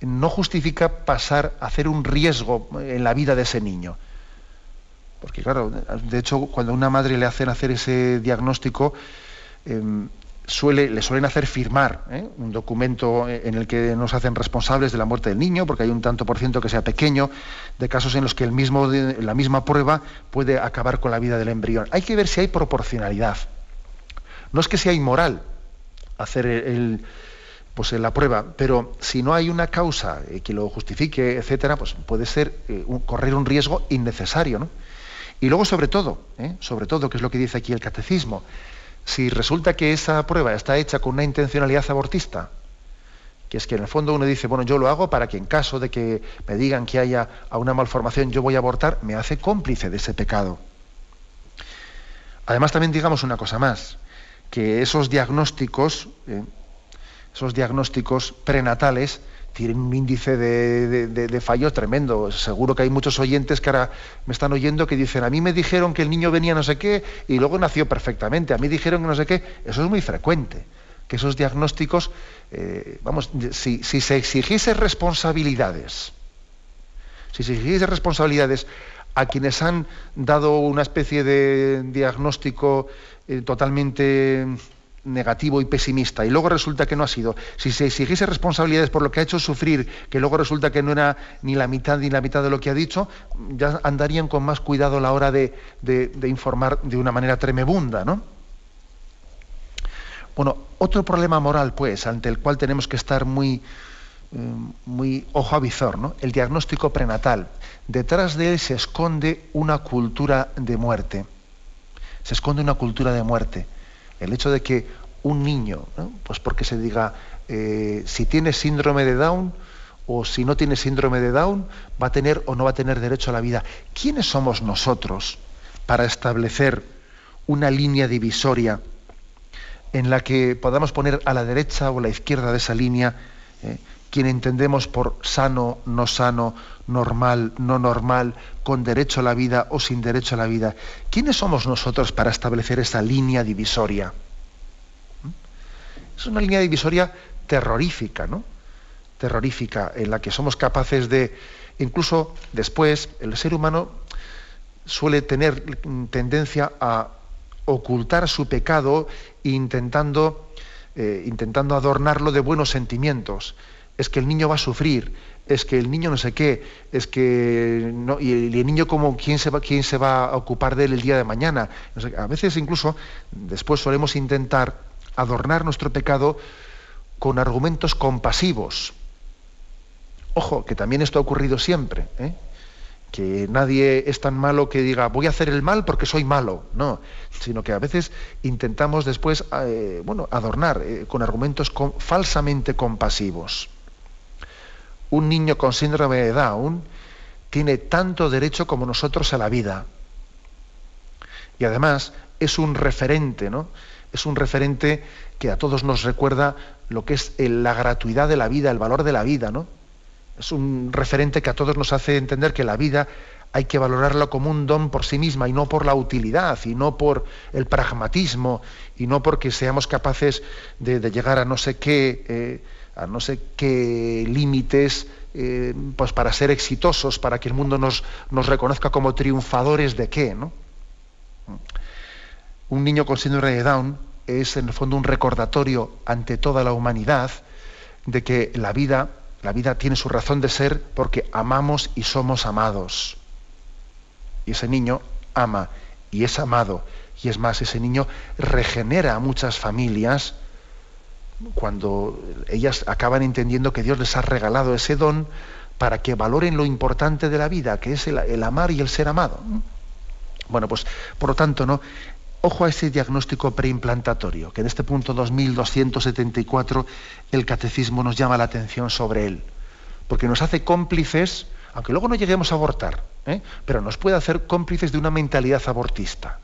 no justifica pasar a hacer un riesgo en la vida de ese niño. Porque claro, de hecho, cuando a una madre le hacen hacer ese diagnóstico, em, suele, le suelen hacer firmar ¿eh? un documento en el que nos hacen responsables de la muerte del niño, porque hay un tanto por ciento que sea pequeño, de casos en los que el mismo, la misma prueba puede acabar con la vida del embrión. Hay que ver si hay proporcionalidad. No es que sea inmoral hacer pues la prueba. Pero si no hay una causa eh, que lo justifique, etcétera, pues puede ser eh, correr un riesgo innecesario, ¿no? Y luego, sobre todo, ¿eh? sobre todo, que es lo que dice aquí el catecismo, si resulta que esa prueba está hecha con una intencionalidad abortista, que es que en el fondo uno dice, bueno, yo lo hago para que en caso de que me digan que haya una malformación yo voy a abortar, me hace cómplice de ese pecado. Además, también digamos una cosa más, que esos diagnósticos, ¿eh? esos diagnósticos prenatales, tienen un índice de, fallo tremendo. Seguro que hay muchos oyentes que ahora me están oyendo que dicen, a mí me dijeron que el niño venía no sé qué y luego nació perfectamente, a mí dijeron que no sé qué. Eso es muy frecuente, que esos diagnósticos, eh, vamos, si, se exigiese responsabilidades, si se exigiese responsabilidades a quienes han dado una especie de diagnóstico eh, totalmente negativo y pesimista y luego resulta que no ha sido, si se exigiese responsabilidades por lo que ha hecho sufrir, que luego resulta que no era ni la mitad ni la mitad de lo que ha dicho, ya andarían con más cuidado a la hora de, informar de una manera tremebunda, ¿no? Bueno, otro problema moral, pues, ante el cual tenemos que estar muy, eh, muy ojo a visor, ¿no? El diagnóstico prenatal. Detrás de él se esconde una cultura de muerte. Se esconde una cultura de muerte el hecho de que un niño, pues porque se diga, eh, si tiene síndrome de Down o si no tiene síndrome de Down, va a tener o no va a tener derecho a la vida. ¿Quiénes somos nosotros para establecer una línea divisoria en la que podamos poner a la derecha o a la izquierda de esa línea quien entendemos por sano, no sano, normal, no normal, con derecho a la vida o sin derecho a la vida. ¿Quiénes somos nosotros para establecer esa línea divisoria? ¿Mm? Es una línea divisoria terrorífica, ¿no? Terrorífica, en la que somos capaces de, incluso después, el ser humano suele tener tendencia a ocultar su pecado intentando, eh, intentando adornarlo de buenos sentimientos es que el niño va a sufrir, es que el niño no sé qué, es que no, y, el, niño como quién se va, quién se va a ocupar de él el día de mañana. a veces incluso después solemos intentar adornar nuestro pecado con argumentos compasivos. Ojo, que también esto ha ocurrido siempre, ¿eh? que nadie es tan malo que diga voy a hacer el mal porque soy malo, no, sino que a veces intentamos después eh, bueno, adornar eh, con argumentos falsamente compasivos un niño con síndrome de Down tiene tanto derecho como nosotros a la vida. Y además es un referente, ¿no? Es un referente que a todos nos recuerda lo que es la gratuidad de la vida, el valor de la vida, ¿no? Es un referente que a todos nos hace entender que la vida hay que valorarla como un don por sí misma y no por la utilidad y no por el pragmatismo y no porque seamos capaces de, llegar a no sé qué eh, a no sé qué límites eh, pues para ser exitosos, para que el mundo nos, nos reconozca como triunfadores de qué, ¿no? Un niño con síndrome de Down es en el fondo un recordatorio ante toda la humanidad de que la vida, la vida tiene su razón de ser porque amamos y somos amados. Y ese niño ama y es amado. Y es más, ese niño regenera a muchas familias cuando ellas acaban entendiendo que Dios les ha regalado ese don para que valoren lo importante de la vida, que es el, amar y el ser amado. Bueno, pues por lo tanto, ¿no? Ojo a ese diagnóstico preimplantatorio, que en este punto 2274 el catecismo nos llama la atención sobre él, porque nos hace cómplices, aunque luego no lleguemos a abortar, ¿eh? pero nos puede hacer cómplices de una mentalidad abortista.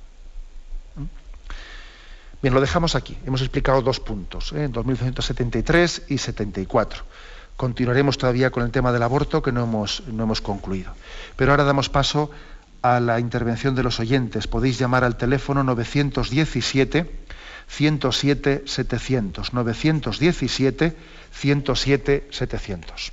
Bien, lo dejamos aquí. Hemos explicado dos puntos, ¿eh? 2173 y 74. Continuaremos todavía con el tema del aborto que no hemos, no hemos concluido. Pero ahora damos paso a la intervención de los oyentes. Podéis llamar al teléfono 917 107 700. 917 107 700.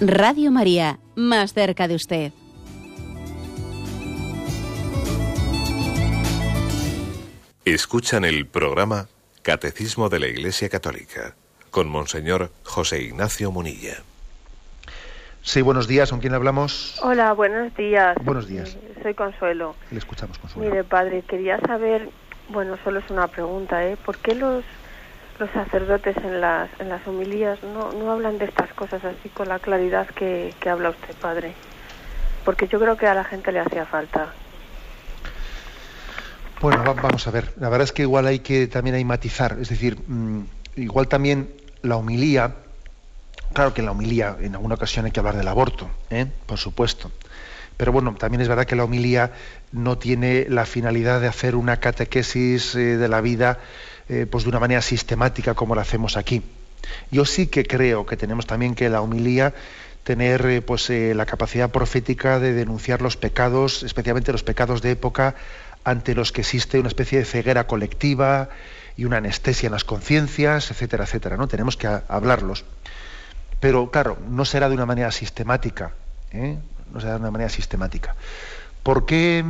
Radio María, más cerca de usted. Escuchan el programa Catecismo de la Iglesia Católica con Monseñor José Ignacio Munilla. Sí, buenos días. ¿Con quién hablamos? Hola, buenos días. Buenos días. Eh, soy Consuelo. Le escuchamos, Consuelo. Mire, padre, quería saber, bueno, solo es una pregunta, ¿eh? ¿Por qué los, los sacerdotes en las, en las homilías no, no hablan de estas cosas así con la claridad que, habla usted, padre? Porque yo creo que a la gente le hacía falta. Bueno, vamos a ver. La verdad es que igual hay que también hay matizar. Es decir, mm, igual también la homilía, claro que en la homilía en alguna ocasión hay que hablar del aborto, ¿eh? por supuesto. Pero bueno, también es verdad que la homilía no tiene la finalidad de hacer una catequesis eh, de la vida eh, pues de una manera sistemática como la hacemos aquí. Yo sí que creo que tenemos también que la homilía tener pues la capacidad profética de denunciar los pecados, especialmente los pecados de época ante los que existe una especie de ceguera colectiva, y una anestesia en las conciencias, etcétera, etcétera. ¿no? Tenemos que hablarlos. Pero claro, no será de una manera sistemática. ¿eh? No será de una manera sistemática. ¿Por qué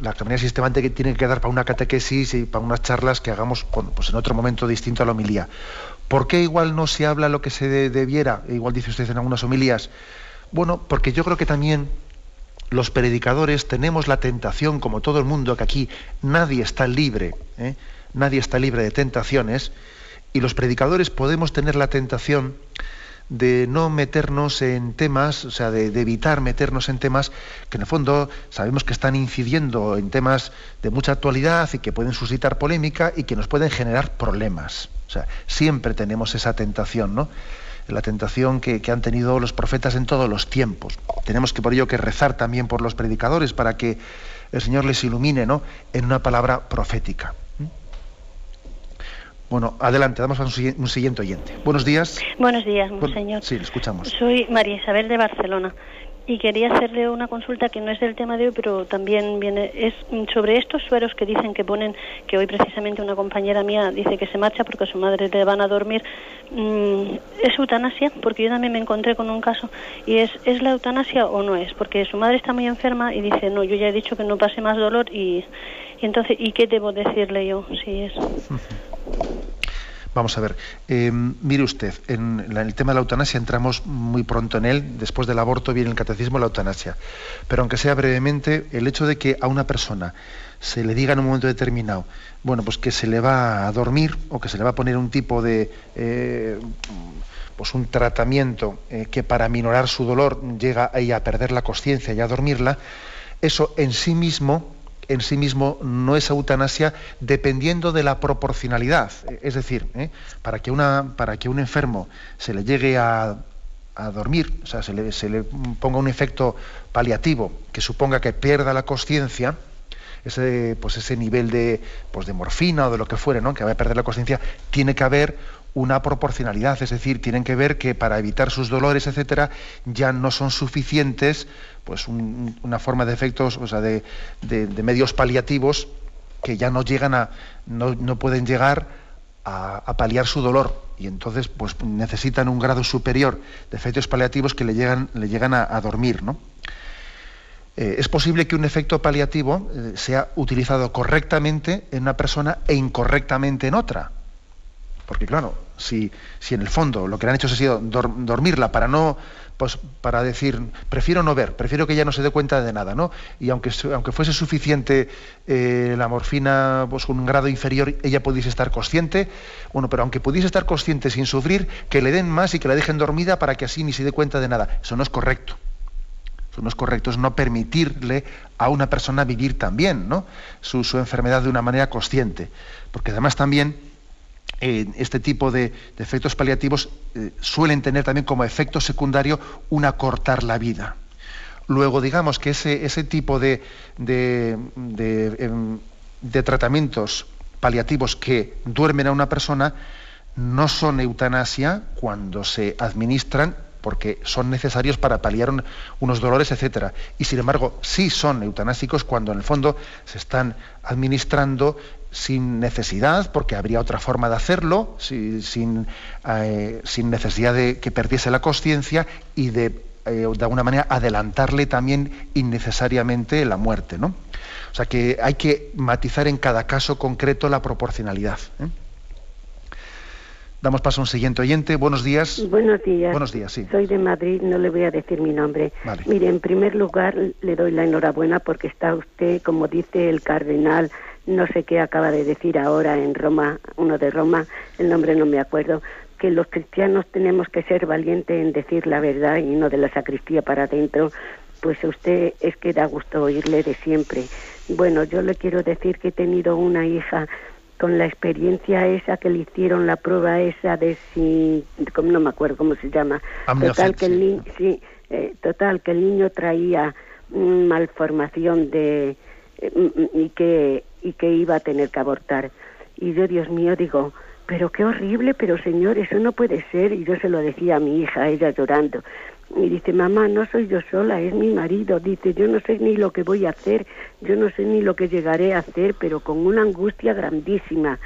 la manera sistemática tiene que dar para una catequesis y para unas charlas que hagamos pues en otro momento distinto a la homilía? ¿Por qué igual no se habla lo que se debiera? Igual dice usted en algunas homilías. Bueno, porque yo creo que también los predicadores tenemos la tentación, como todo el mundo, que aquí nadie está libre. ¿eh? nadie está libre de tentaciones, y los predicadores podemos tener la tentación de no meternos en temas, o sea, de, evitar meternos en temas que en el fondo sabemos que están incidiendo en temas de mucha actualidad y que pueden suscitar polémica y que nos pueden generar problemas. O sea, siempre tenemos esa tentación, ¿no? La tentación que, que han tenido los profetas en todos los tiempos. Tenemos que por ello que rezar también por los predicadores para que el Señor les ilumine, ¿no? En una palabra profética. Bueno, adelante, damos a un, siguiente oyente. Buenos días. Buenos días, monseñor. sí, le escuchamos. Soy María Isabel de Barcelona y quería hacerle una consulta que no es del tema de hoy, pero también viene es sobre estos sueros que dicen que ponen que hoy precisamente una compañera mía dice que se marcha porque a su madre le van a dormir. Mm, ¿Es eutanasia? Porque yo también me encontré con un caso y es ¿es la eutanasia o no es? Porque su madre está muy enferma y dice, "No, yo ya he dicho que no pase más dolor" y, y entonces ¿y qué debo decirle yo si es? Vamos a ver, eh, mire usted, en, el tema de la eutanasia entramos muy pronto en él, después del aborto viene el catecismo la eutanasia, pero aunque sea brevemente, el hecho de que a una persona se le diga en un momento determinado, bueno, pues que se le va a dormir o que se le va a poner un tipo de, eh, pues un tratamiento eh, que para minorar su dolor llega a a perder la conciencia y a dormirla, eso en sí mismo en sí mismo no es eutanasia dependiendo de la proporcionalidad. Es decir, ¿eh? para, que una, para que un enfermo se le llegue a, dormir, o sea, se le, ponga un efecto paliativo que suponga que pierda la conciencia, ese, pues ese nivel de, pues de morfina o de lo que fuere, ¿no? que va a perder la conciencia, tiene que haber una proporcionalidad, es decir, tienen que ver que para evitar sus dolores, etcétera, ya no son suficientes pues una forma de efectos, o sea, de, medios paliativos que ya no llegan a, no, pueden llegar a, paliar su dolor y entonces pues necesitan un grado superior de efectos paliativos que le llegan, le llegan a, dormir, ¿no? Eh, es posible que un efecto paliativo eh, sea utilizado correctamente en una persona e incorrectamente en otra. Porque claro, si, en el fondo lo que le han hecho ha sido dormirla para no pues para decir, prefiero no ver, prefiero que ella no se dé cuenta de nada, ¿no? Y aunque, aunque fuese suficiente eh, la morfina pues, con un grado inferior, ella pudiese estar consciente, bueno, pero aunque pudiese estar consciente sin sufrir, que le den más y que la dejen dormida para que así ni se dé cuenta de nada. Eso no es correcto. no es correcto es no permitirle a una persona vivir también ¿no? su, enfermedad de una manera consciente. Porque además también este tipo de, efectos paliativos eh, suelen tener también como efecto secundario un acortar la vida. Luego, digamos que ese, ese tipo de, de, em, de tratamientos paliativos que duermen a una persona no son eutanasia cuando se administran porque son necesarios para paliar unos dolores, etcétera. Y sin embargo, sí son eutanásicos cuando en el fondo se están administrando sin necesidad, porque habría otra forma de hacerlo, sin, eh, sin, necesidad de que perdiese la conciencia y de, eh, de alguna manera adelantarle también innecesariamente la muerte. ¿no? O sea que hay que matizar en cada caso concreto la proporcionalidad. ¿eh? Damos paso a un siguiente oyente. Buenos días. Buenos días. Buenos días, sí. Soy de Madrid, no le voy a decir mi nombre. Mire, en primer lugar le doy la enhorabuena porque está usted, como dice el cardenal, no sé qué acaba de decir ahora en Roma, uno de Roma, el nombre no me acuerdo, que los cristianos tenemos que ser valientes en decir la verdad y no de la sacristía para adentro, pues usted es que da gusto oírle de siempre. Bueno, yo le quiero decir que he tenido una hija. Con la experiencia esa que le hicieron la prueba esa de si no me acuerdo cómo se llama. Total que el niño sí eh, total que el niño traía malformación de eh, y que y que iba a tener que abortar y yo Dios mío digo pero qué horrible pero señor eso no puede ser y yo se lo decía a mi hija ella llorando y dice, mamá, no soy yo sola, es mi marido. Dice, yo no sé ni lo que voy a hacer, yo no sé ni lo que llegaré a hacer, pero con una angustia grandísima.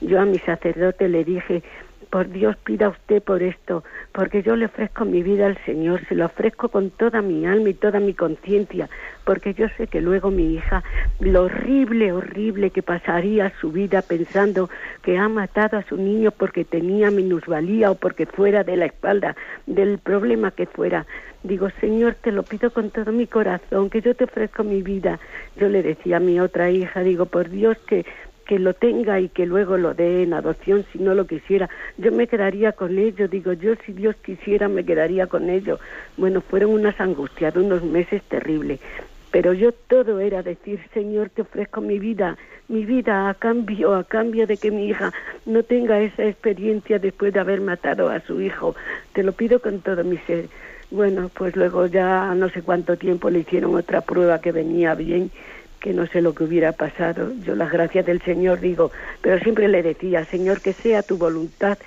Yo a mi sacerdote le dije, por Dios pida usted por esto, porque yo le ofrezco mi vida al Señor, se lo ofrezco con toda mi alma y toda mi conciencia, porque yo sé que luego mi hija, lo horrible, horrible que pasaría su vida pensando que ha matado a su niño porque tenía minusvalía o porque fuera de la espalda, del problema que fuera. Digo, Señor, te lo pido con todo mi corazón, que yo te ofrezco mi vida. Yo le decía a mi otra hija, digo, por Dios que que lo tenga y que luego lo dé en adopción si no lo quisiera. Yo me quedaría con ello, digo, yo si Dios quisiera me quedaría con ello. Bueno, fueron unas angustias de unos meses terribles, pero yo todo era decir, Señor, te ofrezco mi vida, mi vida a cambio, a cambio de que mi hija no tenga esa experiencia después de haber matado a su hijo. Te lo pido con todo mi ser. Bueno, pues luego ya no sé cuánto tiempo le hicieron otra prueba que venía bien que no sé lo que hubiera pasado. Yo las gracias del Señor digo, pero siempre le decía, Señor, que sea tu voluntad,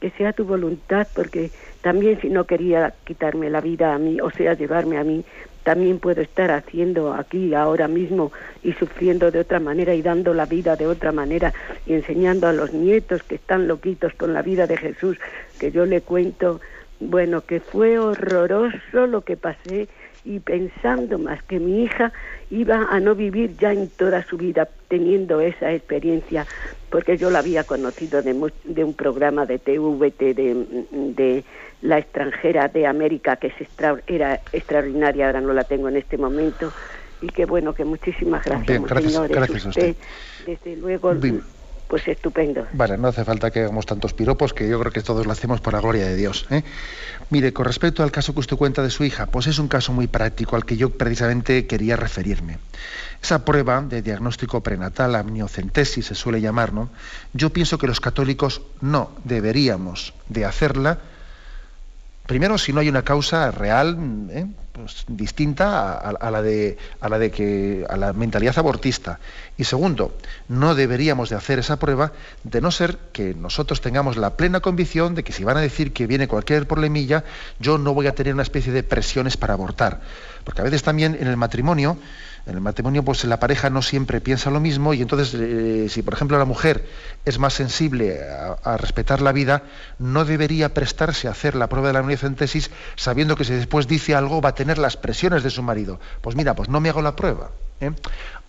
que sea tu voluntad, porque también si no quería quitarme la vida a mí, o sea, llevarme a mí, también puedo estar haciendo aquí ahora mismo y sufriendo de otra manera y dando la vida de otra manera y enseñando a los nietos que están loquitos con la vida de Jesús, que yo le cuento, bueno, que fue horroroso lo que pasé y pensando más que mi hija iba a no vivir ya en toda su vida teniendo esa experiencia, porque yo la había conocido de, de un programa de TVT de, de, la extranjera de América, que es era extraordinaria, ahora no la tengo en este momento, y que bueno, que muchísimas gracias, gracias, usted. Desde luego pues estupendo. Vale, no hace falta que hagamos tantos piropos, que yo creo que todos lo hacemos por la gloria de Dios. ¿eh? Mire, con respecto al caso que usted cuenta de su hija, pues es un caso muy práctico al que yo precisamente quería referirme. Esa prueba de diagnóstico prenatal, amniocentesis se suele llamar, ¿no? Yo pienso que los católicos no deberíamos de hacerla Primero, si no hay una causa real ¿eh? pues, distinta a, la de, a la de que a la mentalidad abortista. Y segundo, no deberíamos de hacer esa prueba de no ser que nosotros tengamos la plena convicción de que si van a decir que viene cualquier problemilla, yo no voy a tener una especie de presiones para abortar. Porque a veces también en el matrimonio en el matrimonio, pues la pareja no siempre piensa lo mismo y entonces, eh, si por ejemplo la mujer es más sensible a, respetar la vida, no debería prestarse a hacer la prueba de la amniocentesis sabiendo que si después dice algo va a tener las presiones de su marido. Pues mira, pues no me hago la prueba. ¿eh?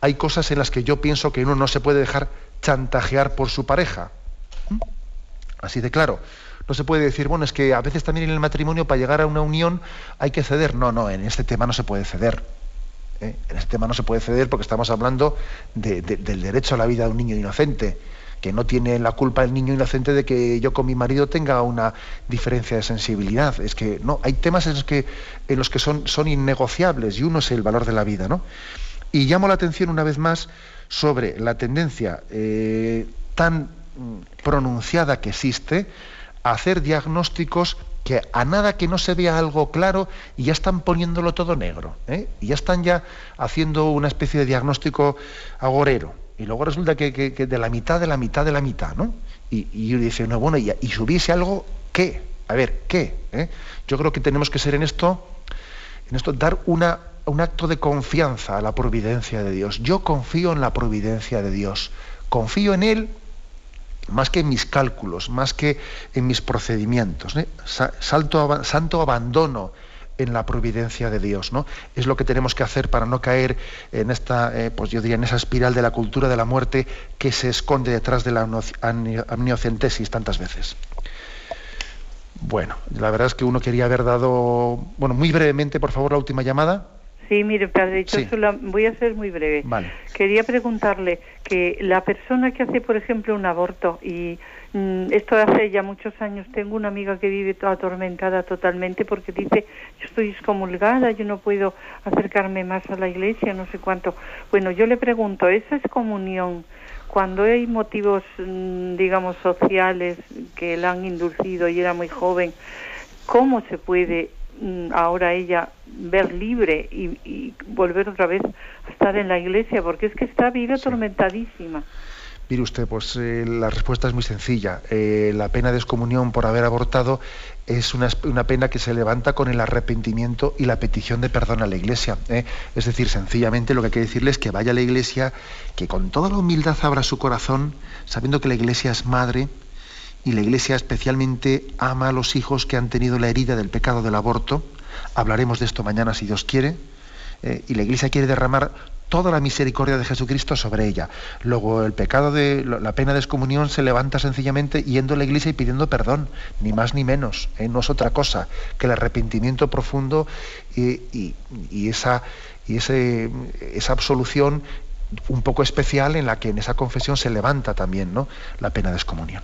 Hay cosas en las que yo pienso que uno no se puede dejar chantajear por su pareja. ¿Mm? Así de claro. No se puede decir, bueno, es que a veces también en el matrimonio para llegar a una unión hay que ceder. No, no, en este tema no se puede ceder. ¿Eh? En este tema no se puede ceder porque estamos hablando del derecho a la vida de un niño inocente. que no tiene la culpa el niño inocente de que yo con mi marido tenga una diferencia de sensibilidad. Es que no, hay temas en los que, en los que son, son innegociables y uno es el valor de la vida, ¿no? Y llamo la atención una vez más sobre la tendencia eh, tan mm, pronunciada que existe a hacer diagnósticos que a nada que no se vea algo claro y ya están poniéndolo todo negro, ¿eh? y ya están ya haciendo una especie de diagnóstico agorero. Y luego resulta que, de la mitad de la mitad de la mitad, ¿no? Y, y dice, no, bueno, y, y subiese algo, ¿qué? A ver, ¿qué? ¿Eh? Yo creo que tenemos que ser en esto, en esto, dar una, un acto de confianza a la providencia de Dios. Yo confío en la providencia de Dios. Confío en Él más que en mis cálculos, más que en mis procedimientos. ¿eh? Salto, santo abandono en la providencia de Dios, ¿no? Es lo que tenemos que hacer para no caer en esta, eh, pues yo diría, en esa espiral de la cultura de la muerte que se esconde detrás de la amniocentesis tantas veces. Bueno, la verdad es que uno quería haber dado, bueno, muy brevemente, por favor, la última llamada. Sí, mire, Padre, voy a ser muy breve. Quería preguntarle que la persona que hace, por ejemplo, un aborto, y mm, esto hace ya muchos años, tengo una amiga que vive atormentada totalmente porque dice, yo estoy excomulgada, yo no puedo acercarme más a la iglesia, no sé cuánto. Bueno, yo le pregunto, ¿esa excomunión, cuando hay motivos, mm, digamos, sociales que la han inducido y era muy joven, ¿cómo se puede ahora ella ver libre y, volver otra vez a estar en la iglesia, porque es que está viva atormentadísima. Mire usted, pues eh, la respuesta es muy sencilla. Eh, la pena de excomunión por haber abortado es una, pena que se levanta con el arrepentimiento y la petición de perdón a la Iglesia. ¿eh? Es decir, sencillamente lo que hay que decirle es que vaya a la Iglesia, que con toda la humildad abra su corazón, sabiendo que la Iglesia es madre, y la Iglesia especialmente ama a los hijos que han tenido la herida del pecado del aborto. Hablaremos de esto mañana si Dios quiere. Eh, y la Iglesia quiere derramar toda la misericordia de Jesucristo sobre ella. Luego el pecado de la pena de excomunión se levanta sencillamente yendo a la Iglesia y pidiendo perdón, ni más ni menos. ¿eh? No es otra cosa que el arrepentimiento profundo y, esa, esa absolución un poco especial en la que en esa confesión se levanta también ¿no? la pena de excomunión.